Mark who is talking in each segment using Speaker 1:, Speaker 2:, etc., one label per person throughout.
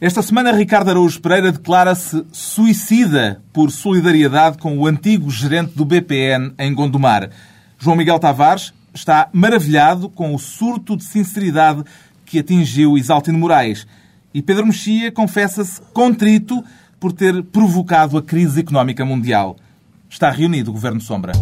Speaker 1: Esta semana, Ricardo Araújo Pereira declara-se suicida por solidariedade com o antigo gerente do BPN em Gondomar. João Miguel Tavares está maravilhado com o surto de sinceridade que atingiu Isaltino Moraes. E Pedro Mexia confessa-se contrito por ter provocado a crise económica mundial. Está reunido o Governo Sombra.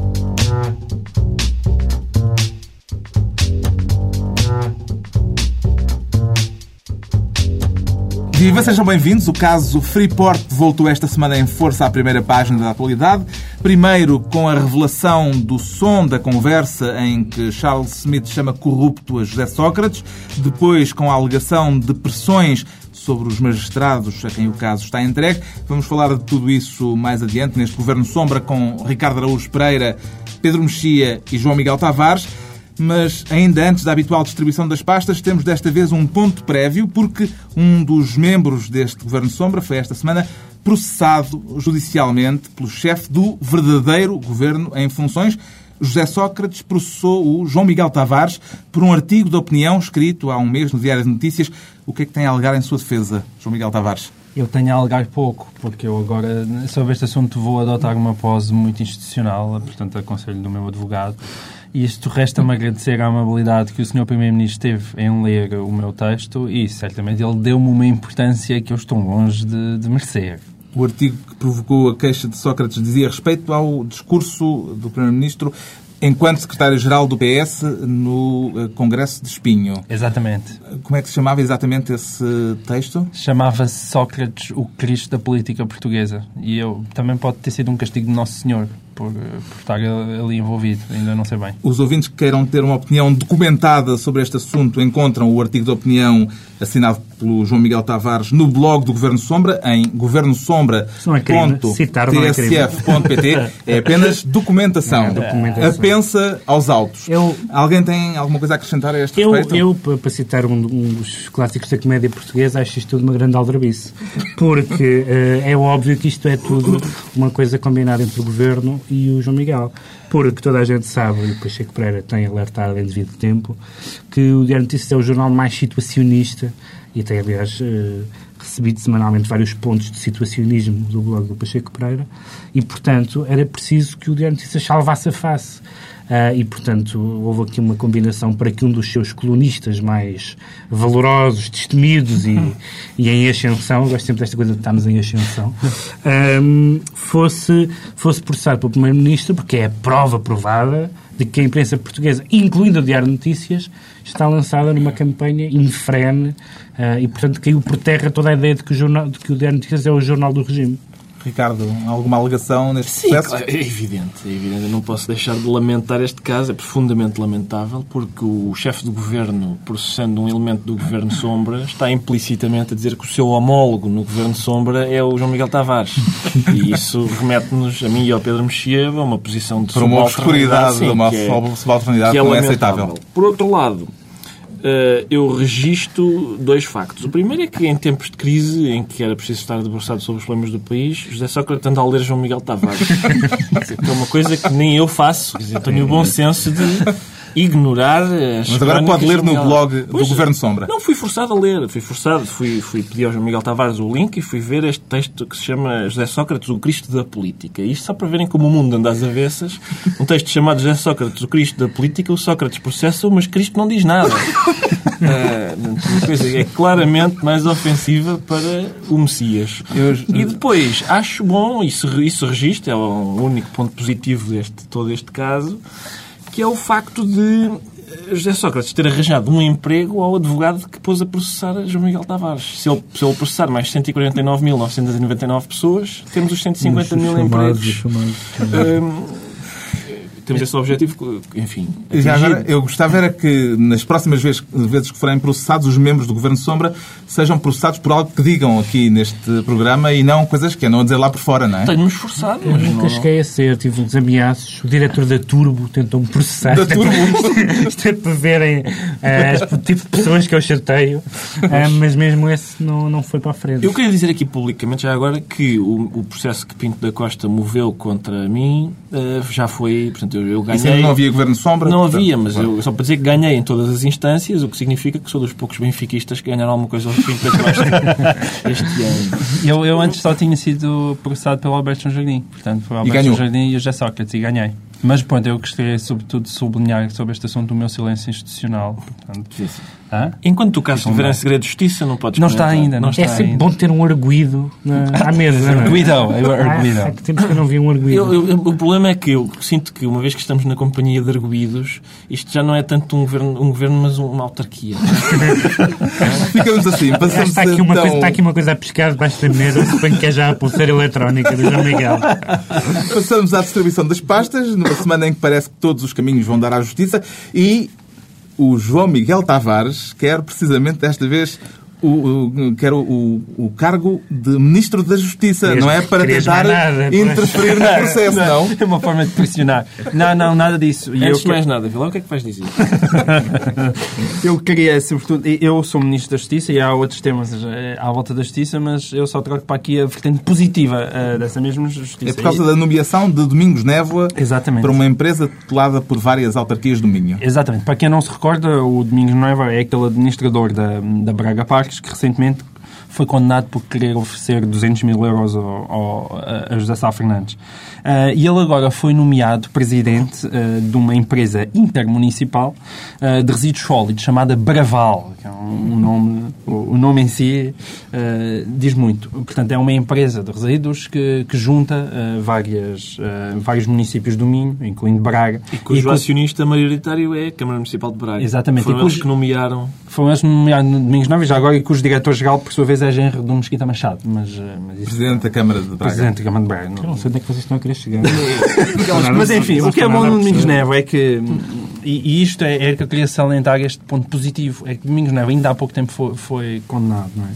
Speaker 1: Viva, sejam bem-vindos. O caso Freeport voltou esta semana em força à primeira página da atualidade. Primeiro com a revelação do som da conversa em que Charles Smith chama corrupto a José Sócrates. Depois com a alegação de pressões sobre os magistrados a quem o caso está entregue. Vamos falar de tudo isso mais adiante neste Governo Sombra com Ricardo Araújo Pereira, Pedro Mexia e João Miguel Tavares. Mas ainda antes da habitual distribuição das pastas, temos desta vez um ponto prévio, porque um dos membros deste Governo Sombra foi esta semana processado judicialmente pelo chefe do verdadeiro governo em funções. José Sócrates processou o João Miguel Tavares por um artigo de opinião escrito há um mês no Diário de Notícias. O que é que tem a alegar em sua defesa, João Miguel Tavares?
Speaker 2: Eu tenho a alegar pouco, porque eu agora, sobre este assunto, vou adotar uma pose muito institucional, portanto, aconselho do meu advogado. E isto resta-me agradecer a amabilidade que o Sr. Primeiro-Ministro teve em ler o meu texto e, certamente, ele deu-me uma importância que eu estou longe de, de merecer.
Speaker 1: O artigo que provocou a queixa de Sócrates dizia respeito ao discurso do Primeiro-Ministro enquanto secretário-geral do PS no eh, Congresso de Espinho.
Speaker 2: Exatamente.
Speaker 1: Como é que se chamava exatamente esse texto?
Speaker 2: Chamava-se Sócrates o Cristo da política portuguesa. E eu também pode ter sido um castigo de Nosso Senhor por, por estar ali envolvido, ainda não sei bem.
Speaker 1: Os ouvintes que queiram ter uma opinião documentada sobre este assunto encontram o artigo de opinião assinado pelo João Miguel Tavares no blog do Governo Sombra, em governosombra.tsf.pt. É apenas documentação. É, documentação. A pensa aos autos. Eu, Alguém tem alguma coisa a acrescentar a este
Speaker 3: eu,
Speaker 1: respeito?
Speaker 3: Eu, para citar um, um, dos clássicos da comédia portuguesa, acho isto tudo uma grande aldrabice. Porque uh, é óbvio que isto é tudo uma coisa combinada entre o Governo e o João Miguel. Porque toda a gente sabe, e o Pacheco Pereira tem alertado em devido tempo, que o Diário Notícias é o jornal mais situacionista e tem, aliás, uh, recebido semanalmente vários pontos de situacionismo do blog do Pacheco Pereira e, portanto, era preciso que o Diário Notícias salvasse a face. Uh, e, portanto, houve aqui uma combinação para que um dos seus colunistas mais valorosos, destemidos e, e em ascensão, gosto sempre desta coisa de estarmos em ascensão, um, fosse, fosse processado pelo Primeiro-Ministro, porque é a prova provada de que a imprensa portuguesa, incluindo o Diário de Notícias, está lançada numa campanha infrene uh, e, portanto, caiu por terra toda a ideia de que o, jornal, de que o Diário de Notícias é o jornal do regime.
Speaker 1: Ricardo, alguma alegação neste
Speaker 4: Sim,
Speaker 1: processo?
Speaker 4: Claro, é evidente, é evidente. Eu não posso deixar de lamentar este caso, é profundamente lamentável, porque o chefe do governo, processando um elemento do governo Sombra, está implicitamente a dizer que o seu homólogo no governo Sombra é o João Miguel Tavares. E isso remete-nos, a mim e ao Pedro Mexia, a uma posição de
Speaker 1: Para uma obscuridade, de uma é, subalternidade que, é, que não é aceitável.
Speaker 4: Por outro lado, eu registro dois factos. O primeiro é que em tempos de crise, em que era preciso estar debruçado sobre os problemas do país, José Sócrates anda a ler João Miguel Tavares. que é uma coisa que nem eu faço. Dizer, tenho o bom senso de ignorar as
Speaker 1: Mas agora pode ler no blog do Governo Sombra.
Speaker 4: Não, fui forçado a ler. Fui forçado. Fui, fui pedir ao João Miguel Tavares o link e fui ver este texto que se chama José Sócrates, o Cristo da Política. Isto só para verem como o mundo anda às avessas. Um texto chamado José Sócrates, o Cristo da Política. O Sócrates processa, mas Cristo não diz nada. É, coisa é claramente mais ofensiva para o Messias. E depois, acho bom, isso, isso registra, é o único ponto positivo deste todo este caso, que é o facto de José Sócrates ter arranjado um emprego ao advogado que pôs a processar João Miguel Tavares. Se ele, se ele processar mais 149.999 pessoas, temos os 150 mil empregos. Temos esse objetivo, enfim.
Speaker 1: Já agora, eu gostava era que nas próximas vezes, vezes que forem processados, os membros do Governo Sombra sejam processados por algo que digam aqui neste programa e não coisas que andam a dizer lá por fora, não é?
Speaker 4: Tenho-me esforçado,
Speaker 3: mas nunca não... cheguei a ser. Tive uns ameaços. O diretor da Turbo tentou-me processar.
Speaker 1: Da Turbo?
Speaker 3: Isto é para verem uh, o tipo de pessoas que eu chateio. Uh, mas mesmo esse não, não foi para a frente.
Speaker 4: Eu queria dizer aqui publicamente, já agora, que o, o processo que Pinto da Costa moveu contra mim uh, já foi... Portanto, eu, eu
Speaker 1: Isso
Speaker 4: ganhei...
Speaker 1: não havia governo de sombra?
Speaker 4: Não havia, mas
Speaker 1: claro.
Speaker 4: eu, só para dizer que ganhei em todas as instâncias, o que significa que sou dos poucos benfiquistas que ganharam alguma coisa ao fim preto este, este ano.
Speaker 2: Eu, eu antes só tinha sido processado pelo Alberto João Jardim. Portanto, foi o Alberto. João Jardim e o José Sócrates e ganhei. Mas pronto, eu gostaria sobretudo de sublinhar sobre este assunto o meu silêncio institucional. Portanto, Hã?
Speaker 4: Enquanto tu cá estiver em segredo de justiça, não podes
Speaker 2: Não está ainda, não
Speaker 3: É
Speaker 2: está
Speaker 3: sempre
Speaker 2: ainda.
Speaker 3: bom ter um arguído na, à mesa. não é?
Speaker 2: Arguido, é o
Speaker 3: Ah,
Speaker 2: arguido.
Speaker 3: há que tempos que eu não vi um arguido.
Speaker 4: Eu- eu- o problema é que eu sinto que, uma vez que estamos na companhia de arguídos, isto já não é tanto um governo, um governo mas uma autarquia.
Speaker 1: Ficamos assim, passamos
Speaker 3: está, aqui uma
Speaker 1: então...
Speaker 3: coisa, está aqui uma coisa a pescar debaixo da mesa, suponho que é já a pulseira eletrónica do João Miguel.
Speaker 1: Passamos à distribuição das pastas, numa semana em que parece que todos os caminhos vão dar à justiça e o João Miguel Tavares quer precisamente desta vez o, o- quer o, o- cargo de Ministro da Justiça,
Speaker 3: Querias-
Speaker 1: não é para tentar
Speaker 3: nada,
Speaker 1: interferir no processo, não?
Speaker 2: É uma forma de pressionar. Não, não, nada disso. E eu,
Speaker 4: Antes de mais nada, Vila, o que é que vais dizer?
Speaker 2: eu queria, sobretudo, eu sou Ministro da Justiça e há outros temas eh, à volta da Justiça, mas eu só troco para aqui a vertente positiva eh, dessa mesma Justiça.
Speaker 1: É por causa da nomeação de Domingos Névoa
Speaker 2: Exatamente.
Speaker 1: para uma empresa tutelada por várias autarquias do Minho.
Speaker 2: Exatamente. Para quem não se recorda, o Domingos Noiva é aquele administrador da, da Braga Parques que recentemente foi condenado por querer oferecer 200 mil euros ao, ao- a José Sá Fernandes. Ah, e ele agora foi nomeado presidente ah, de uma empresa intermunicipal ah, de resíduos sólidos chamada Braval, que é um, um nome, o, o nome em si diz muito. Portanto, é uma empresa de resíduos que, que junta várias, vários municípios do Minho, incluindo Braga.
Speaker 4: E cujo
Speaker 2: cu-
Speaker 4: acionista maioritário é a Câmara Municipal de Braga.
Speaker 2: Exatamente.
Speaker 4: Foram
Speaker 2: E
Speaker 4: eles
Speaker 2: cujo-
Speaker 4: que nomearam...
Speaker 2: Foi esse nomeado no Domingos Novos, agora, e cujo diretor-geral, por sua vez, é Genro do Mesquita Machado. Mas, eh, mas isso...
Speaker 1: Presidente da Câmara de Braga.
Speaker 2: Presidente da Câmara de Braga.
Speaker 3: Eu
Speaker 2: Não.
Speaker 3: não sei onde é que vocês estão a querer chegar.
Speaker 2: Mas enfim, o que é bom no Domingos
Speaker 3: Neve
Speaker 2: Nevo é que, e, e isto é, é que eu queria salientar este ponto positivo, é que Domingos Nevo ainda há pouco tempo foi, foi condenado, não é?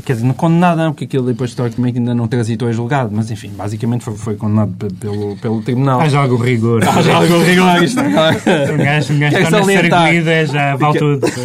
Speaker 2: Quer dizer, não condenado não, porque aquilo depois historicamente ainda não transitou a julgado, mas enfim, basicamente foi, foi condenado pe- pelo, pelo Tribunal.
Speaker 3: Haja algum rigor.
Speaker 2: Haja algum rigor isto agora.
Speaker 3: Um gajo, um gajo está na é já vale tudo.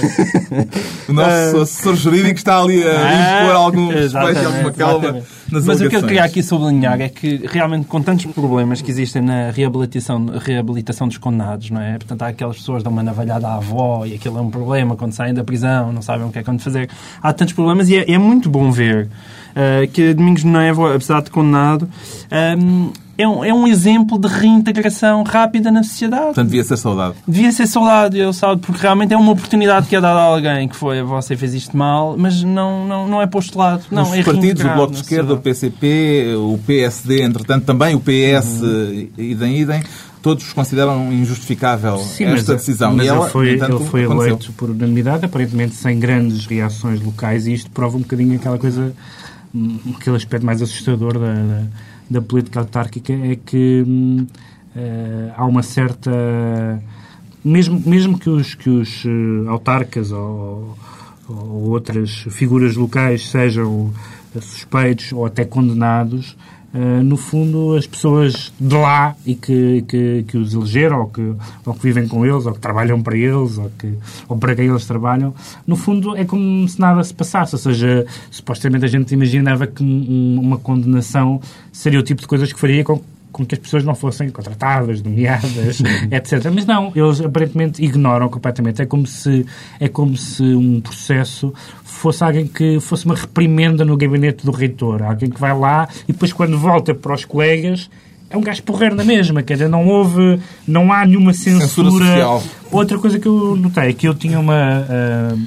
Speaker 1: O nosso assessor jurídico está ali a
Speaker 2: Ah,
Speaker 1: impor algum respeito e alguma calma
Speaker 2: exatamente.
Speaker 1: Nas
Speaker 2: Mas o que eu queria aqui sublinhar é que, realmente, com tantos problemas que existem na reabilitação, reabilitação dos condenados, não é? Portanto, há aquelas pessoas que dão uma navalhada à avó e aquilo é um problema quando saem da prisão, não sabem o que é quando fazer. Há tantos problemas e é, é muito bom ver eh, que Domingos Nevo, apesar de condenado, ehm, é, um, é um exemplo de reintegração rápida na sociedade.
Speaker 1: Portanto, devia ser saudade.
Speaker 2: Devia ser saudade, eu sabe, porque realmente é uma oportunidade que é dada a alguém que foi você fez isto mal, mas não, não, não é postulado. Não,
Speaker 1: Os
Speaker 2: é
Speaker 1: partidos, o Bloco de Esquerda, o. PCP, o PSD, entretanto, também o PS,
Speaker 2: Uhum.
Speaker 1: eh, idem, idem, todos consideram injustificável
Speaker 3: Sim,
Speaker 1: esta
Speaker 3: mas,
Speaker 1: decisão.
Speaker 3: mas
Speaker 1: e ela,
Speaker 3: ele foi,
Speaker 1: entanto,
Speaker 3: ele foi eleito por unanimidade, aparentemente sem grandes reações locais, e isto prova um bocadinho aquela coisa, aquele aspecto mais assustador da, da, da política autárquica, é que eh, há uma certa. Mesmo, mesmo que os, que os eh, autarcas ou, ou outras figuras locais sejam eh, suspeitos ou até condenados, eh, no fundo, as pessoas de lá e que, que, que os elegeram, ou que, ou que vivem com eles, ou que trabalham para eles, ou, que, ou para quem eles trabalham, no fundo é como se nada se passasse. Ou seja, supostamente a gente imaginava que um- uma condenação seria o tipo de coisas que faria com com que as pessoas não fossem contratadas, nomeadas, etc. Mas não, eles aparentemente ignoram completamente. É como se, é como se um processo fosse alguém que fosse uma reprimenda no gabinete do reitor. Alguém que vai lá e depois quando volta para os colegas é um gajo porreiro na mesma. Quer dizer, não houve, não há nenhuma
Speaker 1: Censura
Speaker 3: censura.
Speaker 1: social.
Speaker 3: Outra coisa que eu notei é que eu tinha uma... ah,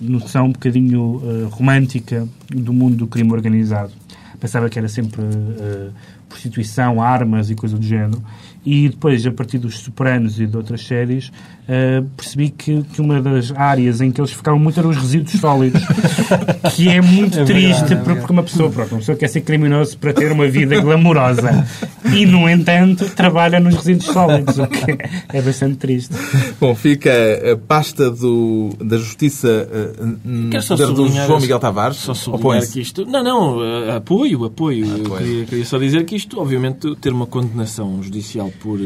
Speaker 3: noção um bocadinho eh, romântica do mundo do crime organizado. Pensava que era sempre eh, prostituição, armas e coisa do género. E depois, a partir dos Sopranos e de outras séries, eh, percebi que, que uma das áreas em que eles ficavam muito eram os resíduos sólidos. que é muito
Speaker 2: É verdade,
Speaker 3: triste,
Speaker 2: é
Speaker 3: porque porque uma pessoa, pronto, uma pessoa quer ser criminoso para ter uma vida glamourosa. E, no entanto, trabalha nos resíduos sólidos, o que é bastante triste.
Speaker 1: Bom, fica a pasta do, da Justiça poder do João Miguel Tavares.
Speaker 4: Só sublinhar que isto... Não, não, eh, apoio, apoio. Eu
Speaker 1: Apoio.
Speaker 4: Queria, queria só dizer que isto, obviamente, ter uma condenação judicial por,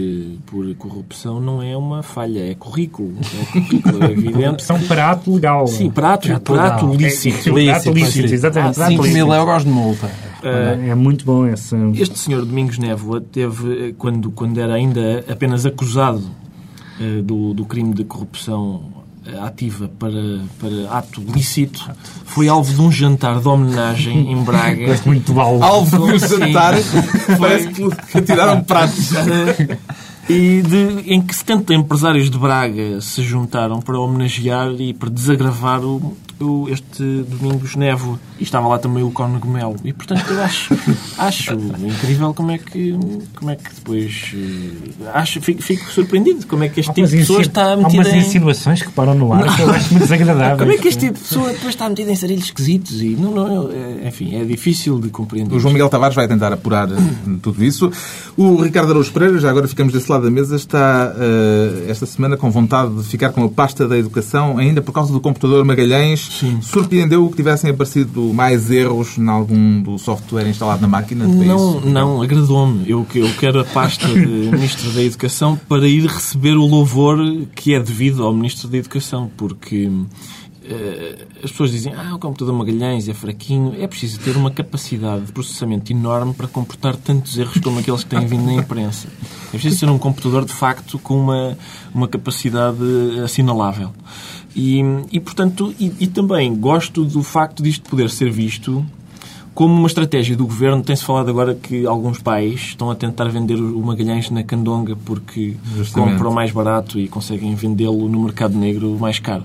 Speaker 4: por corrupção não é uma falha, é currículo. É currículo, é evidente.
Speaker 3: São para ato legal.
Speaker 4: Sim, prato,
Speaker 2: Prato
Speaker 4: prato
Speaker 2: legal.
Speaker 4: lícito.
Speaker 3: É, prato lícito, exatamente. prato
Speaker 2: 5 mil
Speaker 3: lícito.
Speaker 2: euros de multa.
Speaker 3: É muito bom esse.
Speaker 4: Este senhor Domingos Névoa teve, quando, quando era ainda apenas acusado uh, do, do crime de corrupção ativa para, para ato lícito, foi alvo de um jantar de homenagem em Braga.
Speaker 3: Parece muito alvo.
Speaker 1: Alvo de um jantar, parece que tiraram pratos.
Speaker 4: E de, em que 70 empresários de Braga se juntaram para homenagear e para desagravar o, o, este Domingos Nevo. E estava lá também o Cónigo Melo. E, portanto, eu acho, acho incrível como é que, como é que depois... eh, Acho, fico, fico surpreendido como é que este tipo de pessoa está
Speaker 3: Há
Speaker 4: metida
Speaker 3: umas
Speaker 4: em...
Speaker 3: insinuações que param no ar que eu acho muito desagradáveis.
Speaker 4: Como é que este tipo de pessoa depois está metida em sarilhos esquisitos? E não, não, é- enfim, é difícil de compreender.
Speaker 1: O João Miguel Tavares vai tentar apurar eh, tudo isso. O Ricardo Araújo Pereira, já agora ficamos desse lado da mesa, está eh, esta semana com vontade de ficar com a pasta da educação, ainda por causa do computador Magalhães. Surpreendeu que tivessem aparecido mais erros em algum do software instalado na máquina?
Speaker 4: Não, não, agradou-me. Eu, eu quero a pasta de Ministro da Educação para ir receber o louvor que é devido ao Ministro da Educação, porque eh, as pessoas dizem ah, o computador Magalhães é fraquinho. É preciso ter uma capacidade de processamento enorme para comportar tantos erros como aqueles que têm vindo na imprensa. É preciso ser um computador, de facto, com uma, uma capacidade assinalável. E, e portanto, e, e também gosto do facto disto poder ser visto como uma estratégia do governo, tem-se falado agora que alguns pais estão a tentar vender o Magalhães na Candonga porque
Speaker 1: Justamente.
Speaker 4: compram mais barato e conseguem vendê-lo no mercado negro mais caro.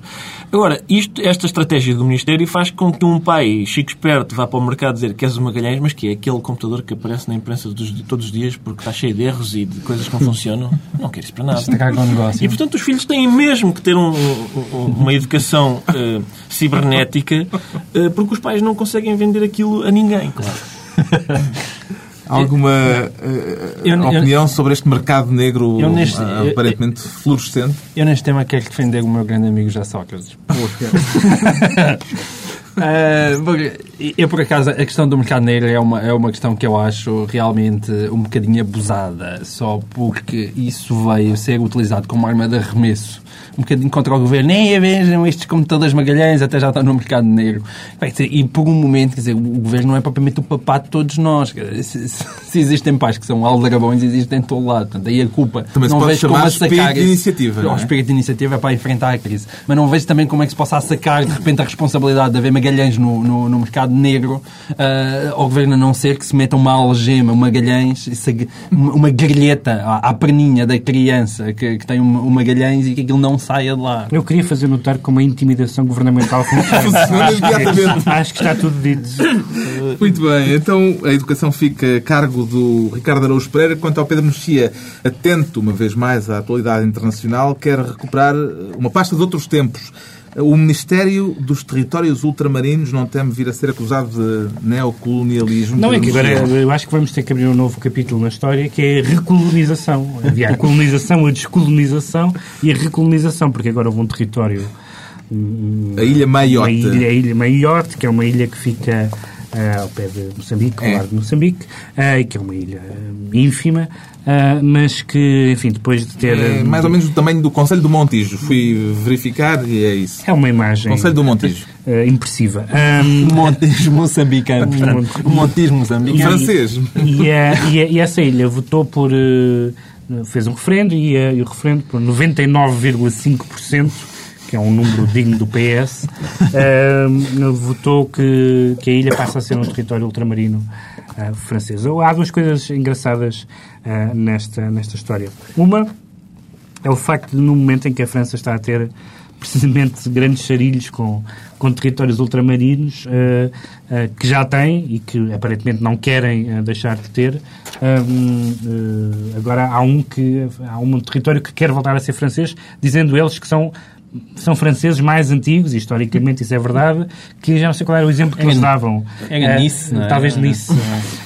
Speaker 4: Agora, isto, esta estratégia do Ministério faz com que um pai chico esperto vá para o mercado dizer que queres o Magalhães, mas que é aquele computador que aparece na imprensa dos- todos os dias porque está cheio de erros e de coisas que não funcionam. Não quero isso para nada.
Speaker 2: Negócio.
Speaker 4: E, portanto, os filhos têm mesmo que ter um- um- uma educação eh, cibernética eh, porque os pais não conseguem vender aquilo a ninguém, claro.
Speaker 1: Alguma eh,
Speaker 2: Eu- eu-
Speaker 1: opinião sobre este mercado negro
Speaker 2: Eu neste-
Speaker 1: ah,
Speaker 2: eu-
Speaker 1: aparentemente fluorescente?
Speaker 2: Eu neste tema quero defender o meu grande amigo José Sócrates. Porque eu, por acaso, a questão do mercado negro é uma, é uma questão que eu acho realmente um bocadinho abusada, só porque isso veio ser utilizado como arma de arremesso um bocadinho contra o governo. Nem vejam estes computadores magalhães, até já estão no mercado negro. E por um momento, quer dizer, o governo não é propriamente o papá de todos nós. Se, se- existem pais que são aldrabões, existem em todo lado. Portanto, aí a culpa
Speaker 1: Também se
Speaker 2: não
Speaker 1: pode
Speaker 2: vejo como a
Speaker 1: espírito
Speaker 2: sacar
Speaker 1: de
Speaker 2: esse-
Speaker 1: iniciativa,
Speaker 2: O
Speaker 1: é?
Speaker 2: espírito de iniciativa é para enfrentar a crise. Mas não vejo também como é que se possa sacar de repente a responsabilidade de haver magalhães no, no, no mercado negro ah, ao governo a não ser que se meta uma algema, uma magalhães, e se- uma uma grelheta à, à perninha da criança que, que tem um, um magalhães e que aquilo não saia de lá.
Speaker 3: Eu queria fazer notar como a intimidação governamental funciona. Acho, acho que está tudo dito.
Speaker 1: Muito bem, então a educação fica a cargo do Ricardo Araújo Pereira. Quanto ao Pedro Mexia, atento uma vez mais à atualidade internacional, quer recuperar uma pasta de outros tempos. O Ministério dos Territórios Ultramarinos não teme vir a ser acusado de neocolonialismo?
Speaker 3: Não, é que agora eu acho que vamos ter que abrir um novo capítulo na história que é a recolonização. Havia a colonização, a descolonização e a recolonização, porque agora houve um território. um-
Speaker 1: A Ilha Maiote.
Speaker 3: Uma ilha, a ilha Maiote, que é uma ilha que fica ao pé de Moçambique, ao
Speaker 1: É.
Speaker 3: lado de Moçambique, e que é uma ilha ah, ínfima, ah, mas que, enfim, depois de ter.
Speaker 1: É mais ou menos do tamanho do Conselho do Montijo. Fui verificar e é isso.
Speaker 3: É uma imagem.
Speaker 1: Conselho do Montijo.
Speaker 3: ah, impressiva. Ah,
Speaker 2: Montismo moçambicano, portanto. O montismo
Speaker 1: Em
Speaker 2: moçambicano.
Speaker 1: francês.
Speaker 3: E, e a- e essa ilha votou por. eh, fez um referendo e, eh, e o referendo por 99,5%, que é um número digno do PS, eh, votou que, que a ilha passa a ser um território ultramarino eh, francês. Há duas coisas engraçadas eh, nesta, nesta história. Uma é o facto de, no momento em que a França está a ter precisamente grandes charilhos com, com territórios ultramarinos eh, eh, que já têm e que aparentemente não querem eh, deixar de ter. hum, eh, agora há um que há um território que quer voltar a ser francês, dizendo eles que são são franceses mais antigos, e historicamente isso é verdade, que já não sei qual era o exemplo que eles davam.
Speaker 2: Era
Speaker 3: Eh,
Speaker 2: Nice, não é?
Speaker 3: Talvez Nice.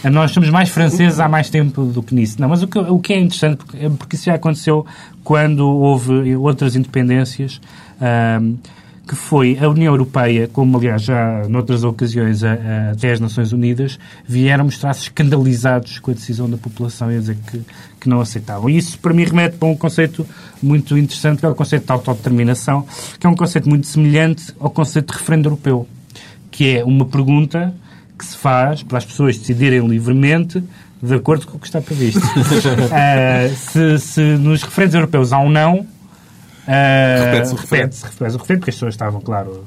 Speaker 3: Eh, Nós somos mais franceses há mais tempo do que Nice. Não, mas o que, o que é interessante, porque, é porque isso já aconteceu quando houve outras independências, que foi a União Europeia, como aliás já noutras ocasiões a- até as Nações Unidas, vieram mostrar-se escandalizados com a decisão da população e a dizer que, que não aceitavam. E isso para mim remete para um conceito muito interessante, que é o conceito de autodeterminação, que é um conceito muito semelhante ao conceito de referendo europeu, que é uma pergunta que se faz para as pessoas decidirem livremente de acordo com o que está previsto. uh, se, se, nos referentes europeus há um não,
Speaker 1: repete-se o referente.
Speaker 3: Repete repete o porque as pessoas estavam, claro,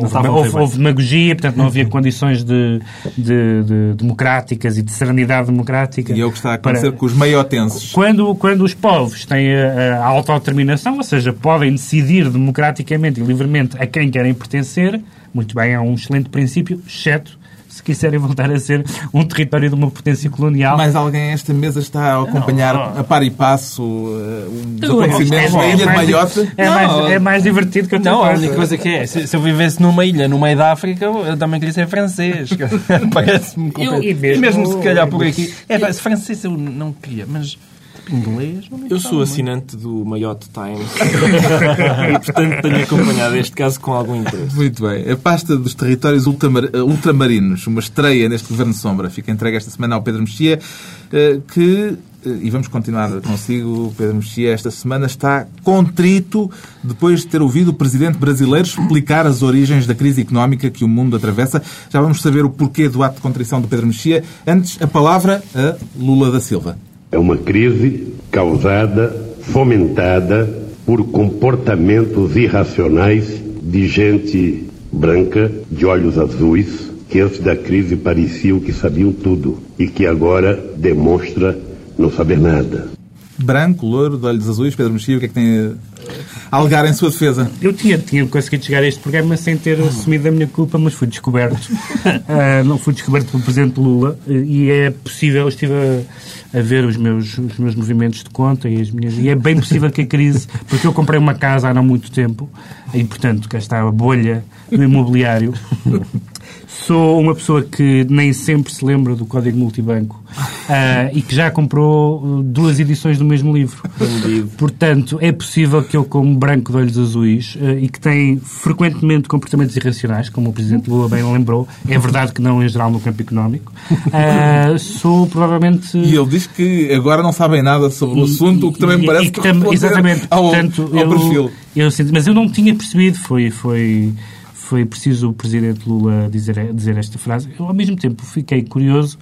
Speaker 3: Houve, houve, houve demagogia, portanto não havia condições de, de- de democráticas e de serenidade democrática.
Speaker 1: E é o que está a acontecer
Speaker 3: para-
Speaker 1: com os meiotenses.
Speaker 3: quando, quando os povos têm a, a autodeterminação, ou seja, podem decidir democraticamente e livremente a quem querem pertencer, muito bem, é um excelente princípio, exceto se quiserem voltar a ser um território de uma potência colonial.
Speaker 1: Mais alguém esta mesa está a acompanhar
Speaker 3: Não.
Speaker 1: a par e passo uh, os
Speaker 3: Eu-
Speaker 1: acontecimentos na
Speaker 3: é
Speaker 1: ilha de Maiote?
Speaker 3: É,
Speaker 2: Não.
Speaker 3: mais, é mais divertido que eu
Speaker 2: Não, a única coisa que é, se, se eu vivesse numa ilha, no meio da África, eu também queria ser francês. Parece-me
Speaker 3: e
Speaker 2: E
Speaker 3: mesmo-
Speaker 2: mesmo, se calhar por aqui. É, francês eu não queria, mas inglês
Speaker 4: Eu sou assinante do Mayotte Times e, portanto, tenho acompanhado este caso com algum interesse.
Speaker 1: Muito bem. A pasta dos territórios ultramar- eh, ultramarinos, uma estreia neste Governo Sombra, fica entregue esta semana ao Pedro Mexia, eh, que, eh, e vamos continuar consigo, Pedro Mexia, esta semana está contrito depois de ter ouvido o Presidente brasileiro explicar as origens da crise económica que o mundo atravessa. Já vamos saber o porquê do ato de contrição do Pedro Mexia. Antes, a palavra a Lula da Silva.
Speaker 5: É uma crise causada, fomentada por comportamentos irracionais de gente branca, de olhos azuis, que antes da crise pareciam que sabiam tudo e que agora demonstra não saber nada.
Speaker 1: Branco, loiro, de olhos azuis, Pedro Mexia, o que é que tem alegar em sua defesa?
Speaker 3: Eu tinha, tinha conseguido chegar a este programa sem ter assumido a minha culpa, mas fui descoberto. Ah, não fui descoberto pelo Presidente Lula e é possível, eu estive a, a ver os meus, os meus movimentos de conta e, as minhas, e é bem possível que a crise, porque eu comprei uma casa há não muito tempo e, portanto, cá está a bolha do imobiliário. Sou uma pessoa que nem sempre se lembra do código multibanco ah, e que já comprou uh, duas edições do mesmo livro. Portanto, é possível que eu, como branco de olhos azuis ah, e que tem frequentemente comportamentos irracionais, como o Presidente Lula bem lembrou, é verdade que não em geral no campo económico, ah, sou provavelmente.
Speaker 1: E ele diz que agora não sabem nada sobre o assunto, o que também me
Speaker 3: E-
Speaker 1: parece
Speaker 3: e que
Speaker 1: que
Speaker 3: tam- Exatamente.
Speaker 1: ao,
Speaker 3: Portanto,
Speaker 1: ao
Speaker 3: eu,
Speaker 1: perfil.
Speaker 3: eu mas eu não tinha percebido, foi, foi, foi preciso o Presidente Lula dizer, dizer esta frase. Eu, ao mesmo tempo, fiquei curioso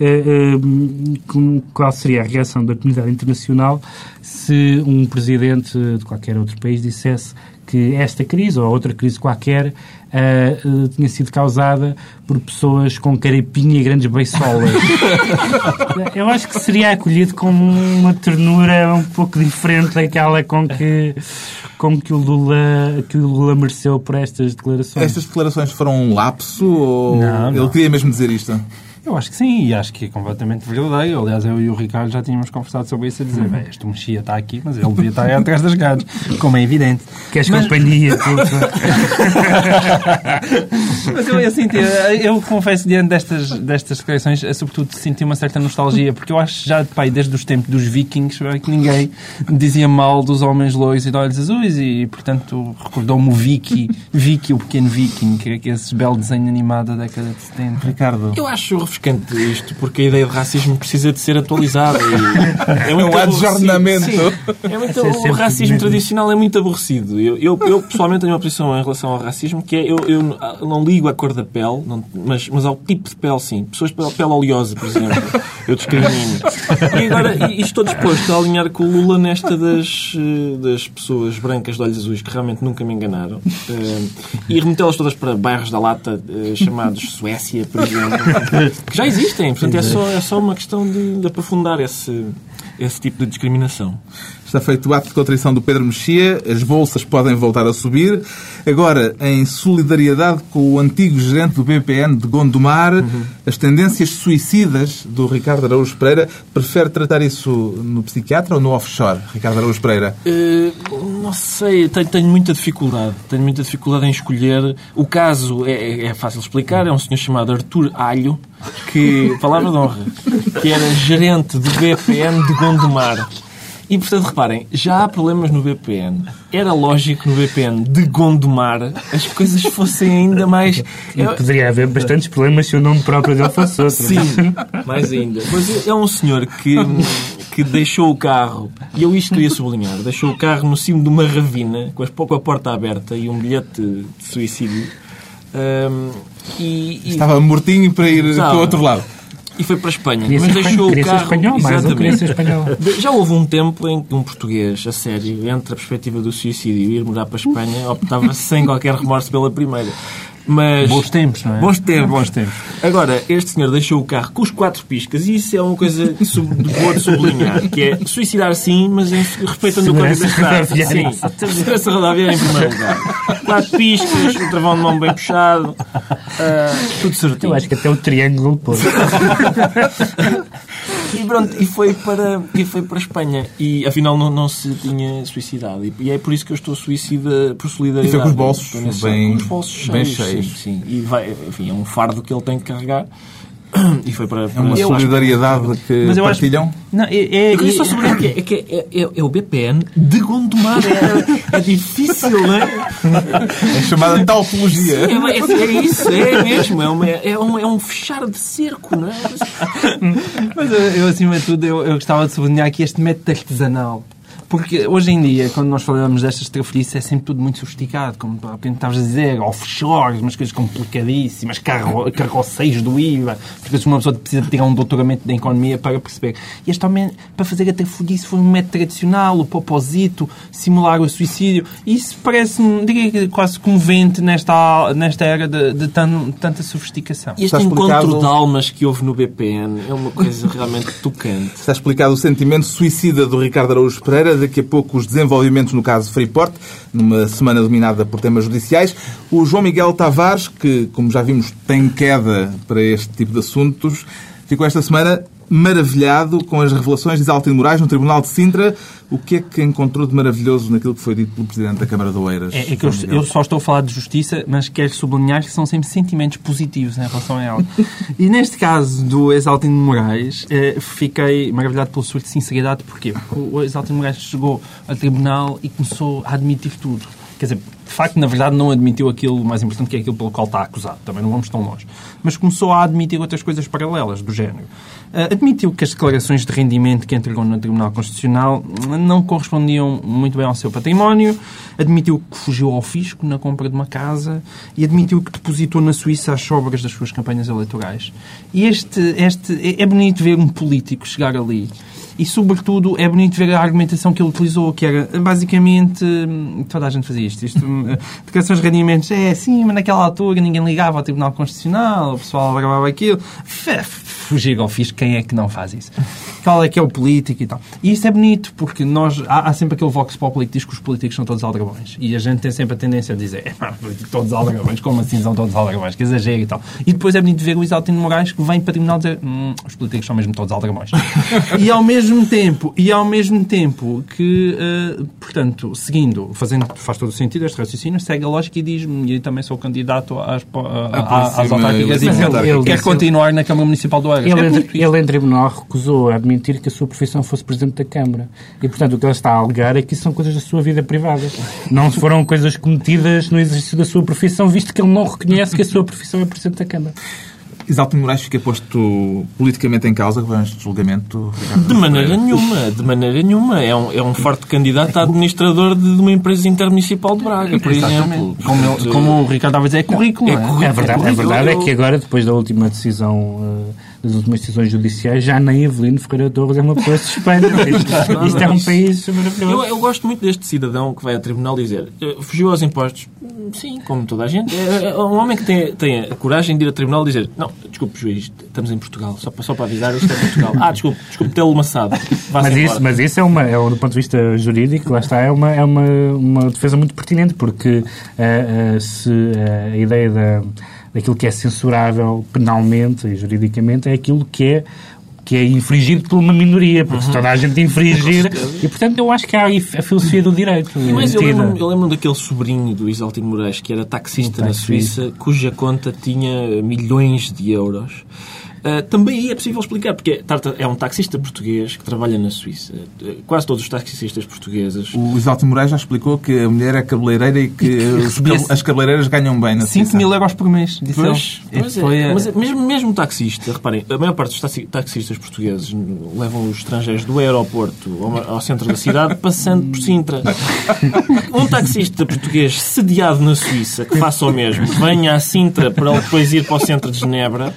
Speaker 3: eh, eh, com qual seria a reação da comunidade internacional se um Presidente de qualquer outro país dissesse que esta crise, ou outra crise qualquer, eh, eh, tinha sido causada por pessoas com carapinha e grandes beiçolas. Eu acho que seria acolhido com uma ternura um pouco diferente daquela com que, com que, o, Lula, que o Lula mereceu por estas declarações.
Speaker 1: Estas declarações foram um lapso ou
Speaker 2: Não,
Speaker 1: ele
Speaker 2: não.
Speaker 1: queria mesmo dizer isto?
Speaker 2: Eu acho que sim, e acho que é completamente verdadeiro. Aliás, eu e o Ricardo já tínhamos conversado sobre isso a dizer, bem, este mexia está aqui, mas ele devia estar aí atrás das grades, como é evidente.
Speaker 3: Queres
Speaker 2: Mas-
Speaker 3: companhia?
Speaker 2: Mas eu, assim, eu, eu confesso, diante destas, destas declarações, é, sobretudo senti uma certa nostalgia, porque eu acho que já, pai, desde os tempos dos vikings, que ninguém dizia mal dos homens loiros e de olhos azuis, e, portanto, recordou-me o Vicky, Vicky, o pequeno viking, que é esse belo desenho animado da década de 70.
Speaker 1: Ricardo.
Speaker 4: Eu acho refrescante isto, porque a ideia de racismo precisa de ser atualizada. E é, muito
Speaker 1: um adjornamento.
Speaker 4: É muito,
Speaker 3: é
Speaker 4: o racismo
Speaker 3: mesmo.
Speaker 4: tradicional é muito aborrecido. Eu, eu, eu, pessoalmente tenho uma posição em relação ao racismo que é eu, eu não ligo à cor da pele, não- mas, mas ao tipo de pele, sim. Pessoas pela pele oleosa, por exemplo. Eu discrimino. E agora, e- e estou disposto a alinhar com o Lula nesta das, eh, das pessoas brancas de olhos azuis que realmente nunca me enganaram eh, e remetê-las todas para bairros da lata eh, chamados Suécia, por exemplo, que já existem. Portanto, é só, é só uma questão de, de aprofundar esse, esse tipo de discriminação.
Speaker 1: Está feito o ato de contrição do Pedro Mexia. As bolsas podem voltar a subir. Agora, em solidariedade com o antigo gerente do BPN de Gondomar, as tendências suicidas do Ricardo Araújo Pereira, prefere tratar isso no psiquiatra ou no offshore, Ricardo Araújo Pereira?
Speaker 4: Eh, não sei, tenho, tenho muita dificuldade. Tenho muita dificuldade em escolher. O caso é, é- é fácil de explicar. É um senhor chamado Artur Alho, que, palavra de honra, que era gerente do BPN de Gondomar. E, portanto, reparem, já há problemas no BPN. Era lógico que no BPN de Gondomar as coisas fossem ainda mais...
Speaker 3: E Poderia haver bastantes problemas se o nome próprio dele fosse outro.
Speaker 4: Sim, mais ainda. Pois é um senhor que, que deixou o carro, e eu isto queria sublinhar, deixou o carro no cimo de uma ravina, com, as, com a porta aberta e um bilhete de suicídio, Ahm, e, e-
Speaker 1: Estava mortinho para ir
Speaker 4: Estava.
Speaker 1: para o outro lado.
Speaker 4: E foi para a Espanha.
Speaker 3: Queria
Speaker 4: mas deixou o carro.
Speaker 3: espanhol, um
Speaker 4: Exatamente.
Speaker 3: espanhol.
Speaker 4: Já houve um tempo em que um português, a sério, entre a perspectiva do suicídio e ir morar para a Espanha, optava sem qualquer remorso pela primeira. Mas...
Speaker 2: Bons tempos, não é?
Speaker 4: Bons tempos.
Speaker 2: Bons tempos.
Speaker 4: Agora, este senhor deixou o carro com os quatro piscas e isso é uma coisa sub- de boa de sublinhar, que é suicidar sim, mas em- respeitando o Código da
Speaker 3: Segurança
Speaker 4: Estrada. Sim, segurança rodoviária em primeiro lugar. Quatro piscas, o travão de mão bem puxado, ah, tudo certinho.
Speaker 3: Eu acho que até o triângulo pôs.
Speaker 4: E pronto, e foi para, e foi para a Espanha. E afinal não, não se tinha suicidado. E, e é por isso que eu estou suicida por solidariedade.
Speaker 1: E foi com os bolsos bem-
Speaker 4: com os bolsos
Speaker 1: bem
Speaker 4: cheios.
Speaker 1: cheios.
Speaker 4: Sim, sim. E vai, enfim, é um fardo que ele tem que carregar. E foi para.
Speaker 1: É
Speaker 4: para
Speaker 1: uma
Speaker 4: Eu
Speaker 1: solidariedade que
Speaker 2: Mas eu acho-
Speaker 1: partilham.
Speaker 2: Não, é, é,
Speaker 4: Eu queria só
Speaker 2: é-
Speaker 4: sublinhar que, é, que é, é, é o BPN de Gondomar. É, é difícil, não é?
Speaker 1: É chamada tautologia.
Speaker 4: É, é, é isso, é mesmo. É, uma, é, um, é um fechar de cerco, não é?
Speaker 2: Mas eu, eu, acima de tudo, eu, eu gostava de sublinhar aqui este método artesanal. Porque hoje em dia, quando nós falamos destas trafelices, é sempre tudo muito sofisticado, como de repente estavas a dizer, offshore, umas coisas complicadíssimas, carro, carroceiros do IVA, porque uma pessoa precisa de tirar um doutoramento da economia para perceber. E este homem, para fazer a trafelice, foi um método tradicional, o propósito, simular o suicídio. E isso parece-me, diria que quase comovente nesta, nesta era de, de tan- tanta sofisticação.
Speaker 4: E este encontro de almas que houve no BPN é uma coisa realmente tocante.
Speaker 1: Está explicado o sentimento suicida do Ricardo Araújo Pereira. Daqui a pouco os desenvolvimentos no caso Freeport, numa semana dominada por temas judiciais. O João Miguel Tavares, que, como já vimos, tem queda para este tipo de assuntos, ficou esta semana maravilhado com as revelações de Isaltino Moraes no Tribunal de Sintra. O que é que encontrou de maravilhoso naquilo que foi dito pelo Presidente da Câmara de Oeiras?
Speaker 2: É, é que eu, eu só estou a falar de justiça, mas quero sublinhar que são sempre sentimentos positivos em relação a ela. e neste caso do Exaltino Moraes, eh, fiquei maravilhado pelo surto de sinceridade. Porquê? Porque o Exaltino Moraes chegou ao tribunal e começou a admitir tudo. Quer dizer, de facto, na verdade, não admitiu aquilo mais importante que é aquilo pelo qual está acusado. Também não vamos tão longe. Mas começou a admitir outras coisas paralelas, do género. Ah, admitiu que as declarações de rendimento que entregou no Tribunal Constitucional não correspondiam muito bem ao seu património, admitiu que fugiu ao fisco na compra de uma casa e admitiu que depositou na Suíça as sobras das suas campanhas eleitorais. E este, este é- é bonito ver um político chegar ali e, sobretudo, é bonito ver a argumentação que ele utilizou, que era, basicamente, toda a gente fazia isto. isto hum, declarações de rendimentos, é sim, mas naquela altura ninguém ligava ao Tribunal Constitucional, o pessoal gravava aquilo. Fugir ao fisco, quem é que não faz isso? Qual é que é o político e tal. E isso é bonito, porque nós, há, há sempre aquele vox populi que diz que os políticos são todos aldrabões. E a gente tem sempre a tendência a dizer, "Epá, todos aldrabões, como assim são todos aldrabões? Que exagero e tal. E depois é bonito ver o Isaltino Moraes que vem para o tribunal dizer, "Hum, os políticos são mesmo todos aldrabões. e ao mesmo tempo, e ao mesmo tempo que, eh, portanto, seguindo, fazendo, faz todo o sentido este raciocínio, segue a lógica e diz-me, e eu também sou candidato às, a- a- às autárquicas e quero-
Speaker 1: autárquica.
Speaker 2: quero continuar na Câmara Municipal do Eiras.
Speaker 3: Ele,
Speaker 2: É
Speaker 3: ele em tribunal recusou admitir que a sua profissão fosse Presidente da Câmara. E, portanto, o que ele está a alegar é que isso são coisas da sua vida privada. Não foram coisas cometidas no exercício da sua profissão, visto que ele não reconhece que a sua profissão é Presidente da Câmara.
Speaker 1: Isaltino Moraes fica posto politicamente em causa com este julgamento. Ricardo
Speaker 4: De maneira
Speaker 1: Pereira.
Speaker 4: nenhuma, de maneira nenhuma. É um, é um forte candidato a administrador de, uma empresa intermunicipal de Braga, por exemplo.
Speaker 2: Como, como o Ricardo estava a dizer, é currículo.
Speaker 4: É
Speaker 2: é?
Speaker 4: currículo.
Speaker 3: A verdade, a
Speaker 4: currículo,
Speaker 3: verdade é que agora, depois da última decisão, eh, das últimas decisões judiciais, já nem Avelino Ferreira Torres é uma pessoa suspeita. Isto, isto é um país
Speaker 4: Eu,
Speaker 3: maravilhoso.
Speaker 4: eu gosto muito deste cidadão que vai ao tribunal dizer eh, fugiu aos impostos. Sim, como toda a gente. É, é um homem que tem, tem a coragem de ir ao tribunal e dizer não, desculpe, juiz, estamos em Portugal. Só para, só para avisar, isto é Portugal. Ah, desculpe, desculpe tê-lo maçado.
Speaker 3: Mas isso, mas isso é uma, é, do ponto de vista jurídico, lá está, é uma, é uma, uma defesa muito pertinente, porque eh, eh, se eh, a ideia da, daquilo que é censurável penalmente e juridicamente é aquilo que é que é infringido por uma minoria, porque se toda a gente infringir... E, portanto, eu acho que há a filosofia do direito.
Speaker 4: Mais, eu lembro-me lembro daquele sobrinho do Isaltino Moraes, que era taxista
Speaker 3: Um
Speaker 4: na
Speaker 3: taxista.
Speaker 4: Suíça, cuja conta tinha milhões de euros. Uh, também aí é possível explicar, porque é um taxista português que trabalha na Suíça. Uh, quase todos os taxistas portugueses.
Speaker 1: O Isalto Moraes já explicou que a mulher é cabeleireira e que as cabeleireiras ganham bem na
Speaker 2: 5 mil euros por mês, disse
Speaker 4: pois, pois é. Mas mesmo, mesmo taxista, reparem, a maior parte dos taxistas portugueses levam os estrangeiros do aeroporto ao, ao centro da cidade passando por Sintra. Um taxista português sediado na Suíça que faça o mesmo, venha a Sintra para depois ir para o centro de Genebra,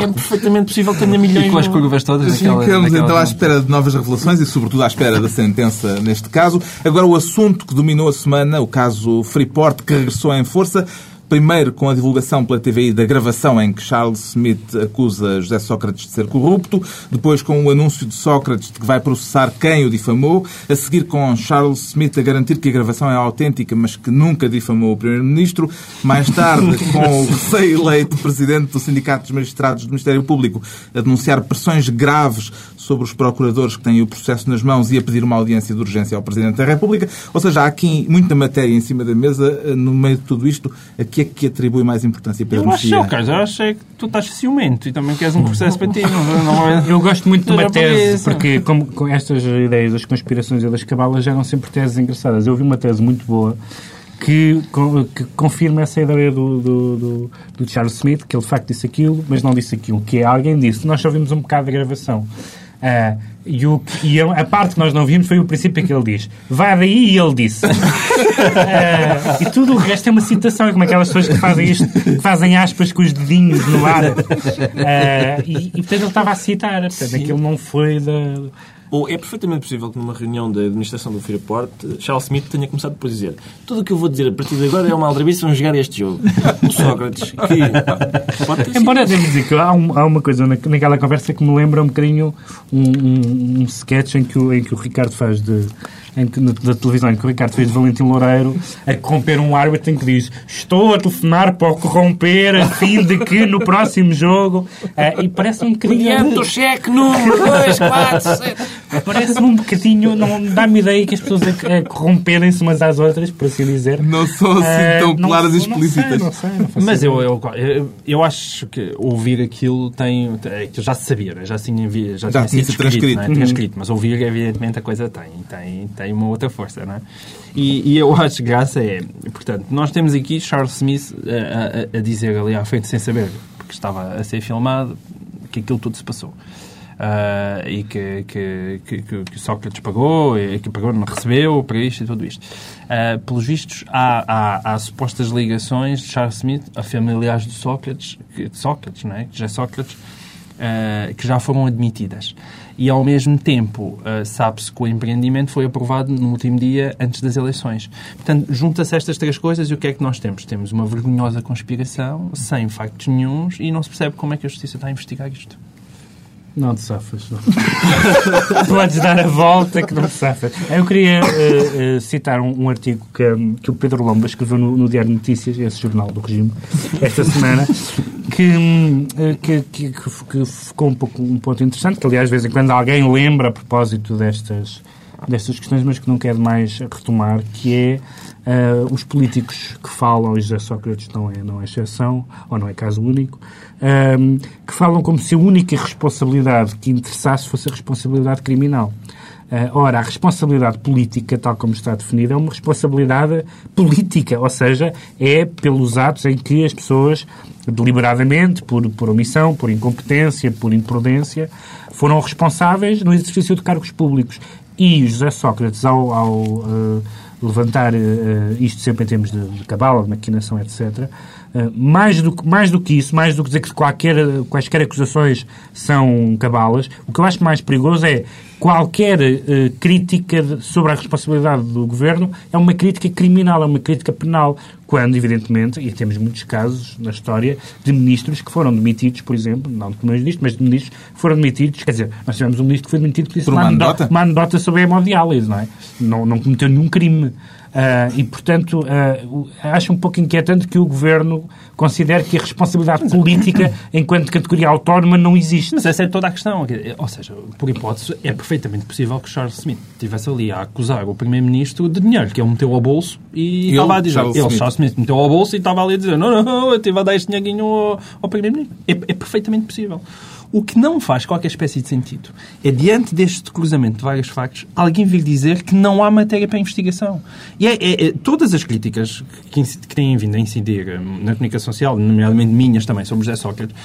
Speaker 4: é perfeitamente possível que tenha milhões... E
Speaker 2: com as curvas todas
Speaker 1: naquela... Ficamos então à espera de novas revelações e, sobretudo, à espera da sentença neste caso. Agora, o assunto que dominou a semana, o caso Freeport, que regressou em força, Primeiro, com a divulgação pela TVI da gravação em que Charles Smith acusa José Sócrates de ser corrupto. Depois, com o anúncio de Sócrates de que vai processar quem o difamou. A seguir, com Charles Smith a garantir que a gravação é autêntica, mas que nunca difamou o Primeiro-Ministro. Mais tarde, com o recém-eleito presidente do Sindicato dos Magistrados do Ministério Público a denunciar pressões graves sobre os procuradores que têm o processo nas mãos e a pedir uma audiência de urgência ao Presidente da República. Ou seja, há aqui muita matéria em cima da mesa. No meio de tudo isto, aqui que é que atribui mais importância, Pedro
Speaker 2: Eu acho, Carlos, eu acho é que tu estás ciumento e também queres um processo para ti. Não, não
Speaker 3: é... Eu gosto muito de uma tese, porque como, com estas ideias das conspirações e das cabalas eram sempre teses engraçadas. Eu vi uma tese muito boa que, que, confirma essa ideia do, do, do, do, Charles Smith, que ele de facto disse aquilo, mas não disse aquilo, que é alguém disse. Nós só vimos um bocado da gravação. Uh, e, o, e a, a, parte que nós não vimos foi o princípio que ele diz. Vai daí e ele disse. uh, e tudo o resto é uma citação, é como aquelas pessoas que fazem isto, que fazem aspas com os dedinhos no ar. Uh, e, e, portanto ele estava a citar. Portanto, aquilo não foi da
Speaker 4: ou é perfeitamente possível que numa reunião da administração do Freeport, Charles Smith tenha começado depois a dizer tudo o que eu vou dizer a partir de agora é uma aldrabice, vamos jogar este jogo. O Sócrates, que
Speaker 3: pode ter Embora devo dizer que há, um, há, uma coisa naquela conversa que me lembra um bocadinho um, um, um sketch em que, o, em que o Ricardo faz de em que, da televisão, em que o Ricardo fez de Valentim Loureiro a corromper um árbitro em que diz estou a telefonar para o corromper a fim de que no próximo jogo uh, e parece um bocadinho...
Speaker 4: do cheque número 2, 4, 7...
Speaker 3: Parece um bocadinho, não dá-me ideia que as pessoas a, a corromperem-se umas às outras, por assim dizer.
Speaker 1: Não são assim uh, tão claras e explícitas.
Speaker 3: Não sei, não sei,
Speaker 2: Mas eu, eu, eu, eu, acho que ouvir aquilo tem... É que eu já sabia, né? já tinha, já,
Speaker 1: já tinha sido transcrito.
Speaker 2: Né? transcrito mas ouvir, evidentemente, a coisa tem, tem, tem uma outra força, não é? E, e eu acho graça é, portanto, nós temos aqui Charles Smith a, a, a dizer ali à frente sem saber, porque estava a ser filmado, que aquilo tudo se passou. Uh, e que, que, que, que, Sócrates pagou, e que pagou, não recebeu para isto e tudo isto. Uh, pelos vistos, há, há, há, supostas ligações de Charles Smith a familiares de Sócrates, de Sócrates, não é? que é Sócrates, uh, que já foram admitidas e, ao mesmo tempo, uh, sabe-se que o empreendimento foi aprovado no último dia antes das eleições. Portanto, junta-se estas três coisas e o que é que nós temos? Temos uma vergonhosa conspiração, sem factos nenhums, e não se percebe como é que a Justiça está a investigar isto.
Speaker 3: Não te safas. Podes dar a volta que não te safas. Eu queria uh, uh, citar um, um, artigo que, um, que o Pedro Lomba escreveu no, no, Diário de Notícias, esse jornal do regime, esta semana, que, uh, que, que, que, ficou um, pouco, um ponto interessante, que aliás, de vez em quando alguém lembra a propósito destas, destas questões, mas que não quero mais retomar, que é Uh, os políticos que falam, e José Sócrates não é, não é exceção, ou não é caso único, uh, que falam como se a única responsabilidade que interessasse fosse a responsabilidade criminal. Uh, ora, a responsabilidade política, tal como está definida, é uma responsabilidade política, ou seja, é pelos atos em que as pessoas, deliberadamente, por, por omissão, por incompetência, por imprudência, foram responsáveis no exercício de cargos públicos. E José Sócrates, ao, ao uh, levantar uh, isto sempre em termos de, de cabala, de maquinação, etc., mais, do, mais do que isso, mais do que dizer que qualquer, quaisquer acusações são cabalas, o que eu acho mais perigoso é qualquer uh, crítica sobre a responsabilidade do governo é uma crítica criminal, é uma crítica penal, quando, evidentemente, e temos muitos casos na história de ministros que foram demitidos, por exemplo, não de primeiros-ministros, mas de ministros que foram demitidos, quer dizer, nós tivemos um ministro que foi demitido por isso
Speaker 1: por uma anedota
Speaker 3: sobre a hemodiálise, não é? Não, não cometeu nenhum crime. Uh, e, portanto, uh, acho um pouco inquietante que o Governo considere que a responsabilidade política, enquanto categoria autónoma, não existe.
Speaker 2: Mas essa é toda a questão. Ou seja, por hipótese, é perfeitamente possível que Charles Smith estivesse ali a acusar o Primeiro-Ministro de dinheiro que ele meteu ao bolso e ele, estava a dizer... Charles ele, Smith. Charles Smith, meteu ao bolso e estava ali a dizer não, não, não eu estive a dar este dinheirinho ao, ao Primeiro-Ministro. É, é perfeitamente possível. O que não faz qualquer espécie de sentido é, diante deste cruzamento de vários factos, alguém vir dizer que não há matéria para investigação. E é, é- é- todas as críticas que, que têm vindo a incidir eh, na comunicação social, nomeadamente minhas também, sobre José Sócrates,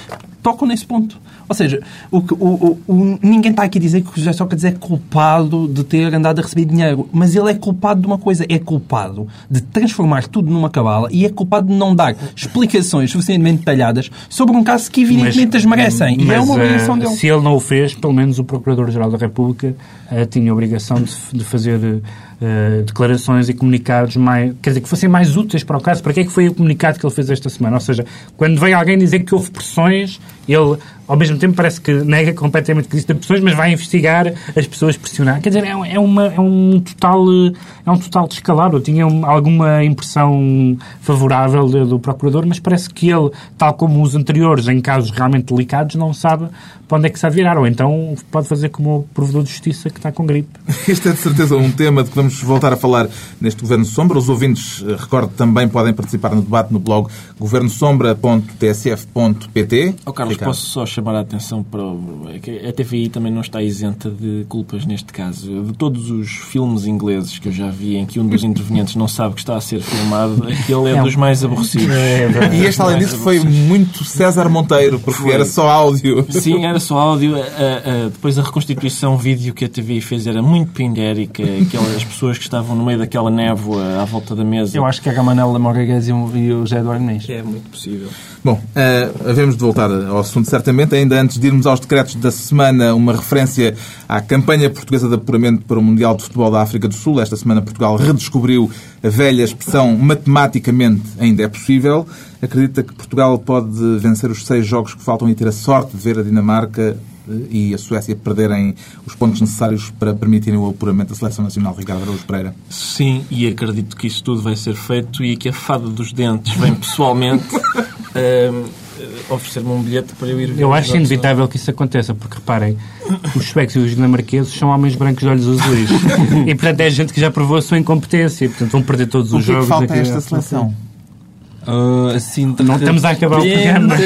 Speaker 2: tocam nesse ponto. Ou seja, o o- o- ninguém está aqui a dizer que o José Sócrates é culpado de ter andado a receber dinheiro, mas ele é culpado de uma coisa, é culpado de transformar tudo numa cabala e é culpado de não dar explicações suficientemente detalhadas sobre um caso que evidentemente as merecem. e é
Speaker 3: mas,
Speaker 2: uma obrigação
Speaker 3: eh,
Speaker 2: dele.
Speaker 3: Se ele não o fez, pelo menos o Procurador-Geral da República eh, tinha a obrigação de, de fazer eh, declarações e comunicados mais, quer dizer, que fossem mais úteis para o caso. Para que é que foi o comunicado que ele fez esta semana? Ou seja, quando vem alguém dizer que houve pressões, ele, ao mesmo tempo, parece que nega completamente que existem pressões, mas vai investigar as pessoas pressionar. Quer dizer, é, é uma, é um total é um total descalabro. Eu tinha um- alguma impressão favorável do Procurador, mas parece que ele, tal como os anteriores, em casos realmente delicados, não sabe para onde é que se há de virar. Ou então pode fazer como o Provedor de Justiça que está com gripe.
Speaker 1: Este é de certeza um tema de que vamos voltar a falar neste Governo Sombra. Os ouvintes, eh, recordo, também podem participar no debate no blog governosombra.tsf.pt.
Speaker 4: Ó Carlos,
Speaker 1: Ricardo.
Speaker 4: posso só chamar a atenção para. o- é que A TVI também não está isenta de culpas neste caso. De todos os filmes ingleses que eu já vi em que um dos intervenientes não sabe que está a ser filmado, aquele é,
Speaker 3: É um-
Speaker 4: dos mais aborrecidos.
Speaker 1: E este, além disso, foi muito César Monteiro, porque
Speaker 4: Foi.
Speaker 1: era só áudio.
Speaker 4: Sim, era só áudio. A- a- depois a reconstituição vídeo que a TVI fez era muito pindérica. Aquelas pessoas que estavam no meio daquela névoa à volta da mesa.
Speaker 2: Eu acho que é a Manela Morregues e o e o José Eduardo Mendes.
Speaker 4: É muito possível.
Speaker 1: Bom, eh, havemos de voltar ao assunto certamente. Ainda antes de irmos aos decretos da semana, uma referência à campanha portuguesa de apuramento para o Mundial de Futebol da África do Sul. Esta semana Portugal redescobriu a velha expressão matematicamente ainda é possível. Acredita que Portugal pode vencer os seis jogos que faltam e ter a sorte de ver a Dinamarca eh, e a Suécia perderem os pontos necessários para permitirem o apuramento da Seleção Nacional Ricardo Araújo Pereira.
Speaker 4: Sim, e acredito que isso tudo vai ser feito e que a fada dos dentes vem pessoalmente ehm, oferecer-me um bilhete para eu ir ver.
Speaker 3: Eu acho inevitável que isso aconteça, porque reparem, os suecos e os dinamarqueses são homens brancos de olhos azuis. e portanto é gente que já provou a sua incompetência. Portanto vão perder todos
Speaker 1: O
Speaker 3: os
Speaker 1: que é que
Speaker 3: jogos.
Speaker 1: falta a
Speaker 3: daqui
Speaker 1: esta seleção?
Speaker 2: Ah, assim, de
Speaker 3: Não estamos a acabar o programa.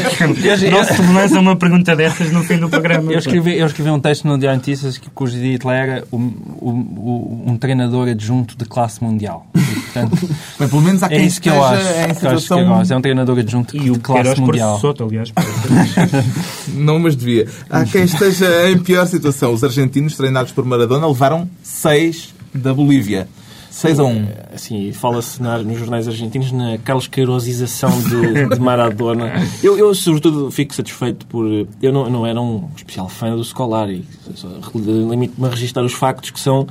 Speaker 3: Não se lança uma pergunta dessas no fim do programa.
Speaker 2: Eu escrevi, eu escrevi um texto no Diário de Notícias que, cujo título era o- o- um treinador adjunto de classe mundial. E, portanto,
Speaker 1: Bem, pelo menos há
Speaker 2: é
Speaker 1: quem
Speaker 2: isso que eu acho.
Speaker 1: em
Speaker 2: que eu acho que
Speaker 1: situação...
Speaker 2: eu gosto. É um treinador adjunto
Speaker 3: E
Speaker 2: de
Speaker 3: o
Speaker 2: classe
Speaker 3: Queiroz
Speaker 2: mundial.
Speaker 3: Soto, aliás.
Speaker 1: Não, mas devia. Há quem esteja em pior situação. Os argentinos, treinados por Maradona, levaram 6 da Bolívia. 6 a 1.
Speaker 4: Assim, fala-se na- nos jornais argentinos na Carlos Queirosização de, de Maradona. Eu, eu, sobretudo, fico satisfeito por... Eu não, não era um especial fã do Scolari. Limito-me a registrar os factos que são...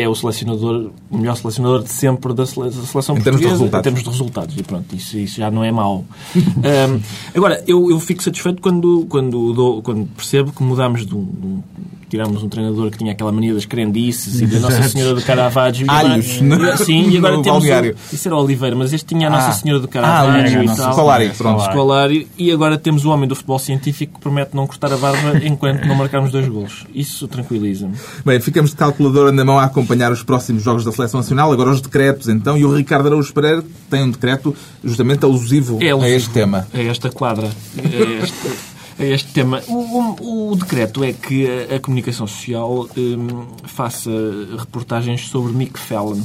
Speaker 4: É o selecionador, o melhor selecionador de sempre da sele- da seleção
Speaker 1: Em termos de
Speaker 4: portuguesa
Speaker 1: resultados.
Speaker 4: em termos de resultados. E pronto, isso, isso já não é mau. Ahm, agora, eu, eu fico satisfeito quando, quando, dou- quando percebo que mudámos de um, de um- Tirámos um treinador que tinha aquela mania das crendices e da Nossa Senhora do Caravaggio. E agora-
Speaker 1: Alhos, não?
Speaker 4: Sim, e agora
Speaker 1: No
Speaker 4: temos.
Speaker 1: balneário.
Speaker 4: O, isso era o Oliveira, mas este tinha a Nossa
Speaker 1: Ah.
Speaker 4: Senhora do
Speaker 1: Ah,
Speaker 4: Caravaggio
Speaker 1: o
Speaker 4: e tal.
Speaker 1: Scolari, pronto.
Speaker 4: Scolari. E agora temos o homem do futebol científico que promete não cortar a barba enquanto não marcarmos dois golos. Isso tranquiliza-me.
Speaker 1: Bem, ficamos de calculadora na mão a acompanhar os próximos jogos da Seleção Nacional. Agora os decretos, então. E o Ricardo Araújo Pereira tem um decreto justamente alusivo
Speaker 4: É
Speaker 1: a
Speaker 4: alusivo
Speaker 1: este tema.
Speaker 4: É esta quadra. É este, é este tema. O, o- o decreto é que a, a comunicação social hum, faça reportagens sobre Mick Fallon.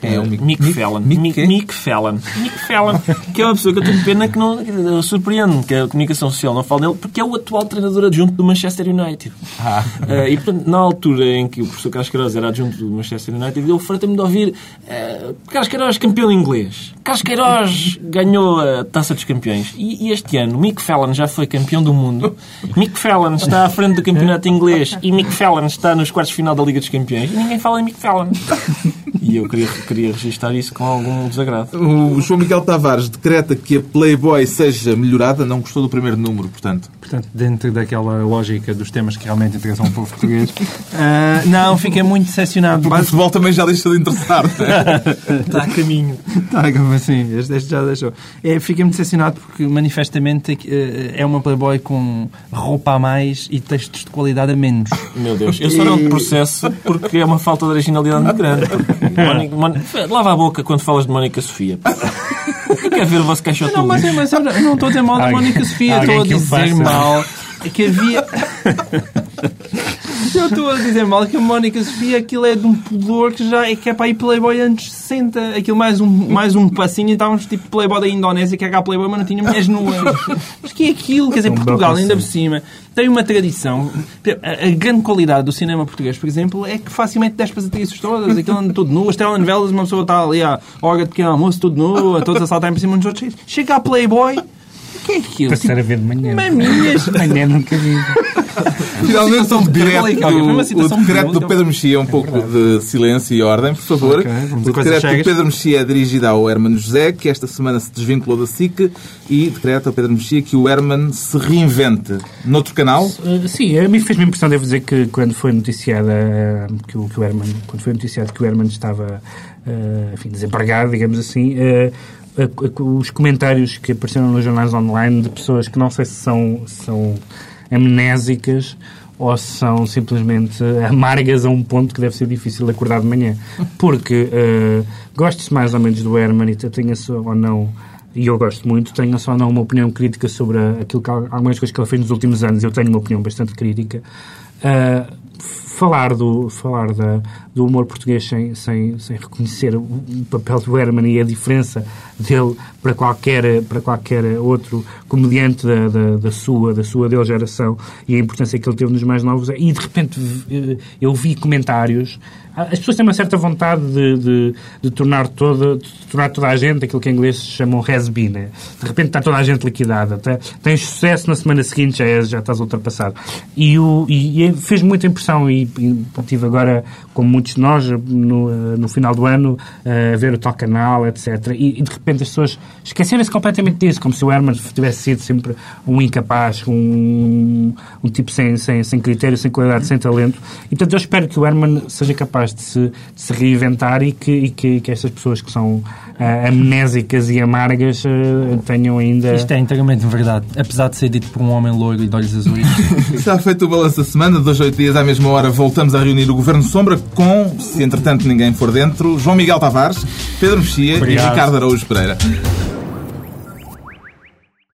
Speaker 1: Quem é o Mick-
Speaker 4: Mick,
Speaker 1: Mick-
Speaker 4: Fallon.
Speaker 1: Mick
Speaker 4: Mick? Mick Fallon. Mick Fallon. Que é uma pessoa que eu tenho pena que não. Surpreende-me que a comunicação social não fale dele, porque é o atual treinador adjunto do Manchester United.
Speaker 1: Ah.
Speaker 4: Eh, e, portanto, na altura em que o professor Carlos Queiroz era adjunto do Manchester United, eu fartei-me de ouvir uh, Carlos Queiroz campeão inglês. Carlos Queiroz ganhou a Taça dos Campeões. E, e este ano, Mick Fallon já foi campeão do mundo. Mick Fallon está à frente do campeonato inglês e Mick Fallon está nos quartos de final da Liga dos Campeões. E ninguém fala em Mick Fallon. E eu queria, queria registrar isso com algum desagrado.
Speaker 1: O João Miguel Tavares decreta que a Playboy seja melhorada. Não gostou do primeiro número, portanto.
Speaker 2: Portanto, dentro daquela lógica dos temas que realmente interessam ao povo português. Ah, não, fiquei muito decepcionado.
Speaker 1: Porque o futebol também já deixou de interessar.
Speaker 4: Está a caminho.
Speaker 2: Tá, como assim? Este, este já deixou. É, fiquei muito decepcionado porque manifestamente eh, é uma Playboy com roupa a mais e textos de qualidade a menos.
Speaker 4: Meu Deus, eu só não te processo porque é uma falta de originalidade muito grande. Lava a boca quando falas de Mónica Sofia. O que quer ver o vosso caixote
Speaker 2: Não, mas,
Speaker 4: do
Speaker 2: mas eu não estou a dizer mal da
Speaker 3: Alguém-
Speaker 2: Mónica Sofia, estou a dizer mal que havia... Eu estou a dizer mal que a Mónica Sofia aquilo é de um pudor que já é que é para ir Playboy anos 60. Aquilo mais um, mais um passinho e estávamos tipo Playboy da Indonésia, que é cá Playboy, mas não tinha mulheres nuas. Mas que é aquilo? Quer dizer,
Speaker 3: um
Speaker 2: Portugal, ainda por cima, tem uma tradição. A, a grande qualidade do cinema português, por exemplo, é que facilmente desce as atrizes todas, aquilo anda tudo nu. As telenovelas, uma pessoa está ali à hora de pequeno almoço, tudo nu, a todos a saltarem por cima uns dos outros. Chega a Playboy. Que é aquilo?
Speaker 3: Passar a ver de manhã.
Speaker 2: Maminhas.
Speaker 3: De manhã nunca vi.
Speaker 1: Finalmente, o
Speaker 2: citação
Speaker 1: decreto, o decreto do. Pedro Mexia, um pouco de silêncio e ordem, por favor. O
Speaker 2: a
Speaker 1: decreto do. Pedro Mexia é dirigido ao Herman José, que esta semana se desvinculou da SIC, e decreta ao Pedro Mexia que o Herman se reinvente noutro canal.
Speaker 3: Uh, sim, a mim fez-me impressão, devo dizer, que quando foi noticiada que, o, que o Herman, quando foi noticiado que o Herman estava, uh, enfim, desempregado, digamos assim, a- a- os comentários que apareceram nos jornais online de pessoas que não sei se são, são amnésicas ou se são simplesmente amargas a um ponto que deve ser difícil acordar de manhã. Porque uh, gosto-se mais ou menos do Herman e tenha só ou não e eu gosto muito, tenho só não uma opinião crítica sobre aquilo que al- algumas coisas que ele fez nos últimos anos, eu tenho uma opinião bastante crítica. Ah, falar do, falar da, do humor português sem, sem, sem reconhecer o papel do Herman e a diferença dele para qualquer, para qualquer outro comediante da, da, da sua, da sua dele geração e a importância que ele teve nos mais novos. E de repente eh, eu vi comentários. As pessoas têm uma certa vontade de, de, de tornar, toda, de tornar toda a gente aquilo que em inglês chamam has-been. né? De repente está toda a gente liquidada. Tá- Tens sucesso na semana seguinte, já, és- já estás ultrapassado. E, o, e, e fez muita impressão. E, e tive agora, como muitos de nós, no, eh, no final do ano, eh, a ver o tal canal, etc. E, e de repente as pessoas esqueceram-se completamente disso, como se o Herman tivesse sido sempre um incapaz, um, um tipo sem, sem, sem critério, sem qualidade, sem talento. E portanto eu espero que o Herman seja capaz de se, de se reinventar e que, e que, que estas pessoas que são ah, amnésicas e amargas ah, tenham ainda.
Speaker 2: Isto é inteiramente verdade. Apesar de ser dito por um homem loiro e de olhos azuis.
Speaker 1: Está feito o balanço da semana, dois oito dias à mesma hora voltamos a reunir o Governo Sombra com, se entretanto ninguém for dentro, João Miguel Tavares, Pedro Mexia e. Ricardo Araújo 来了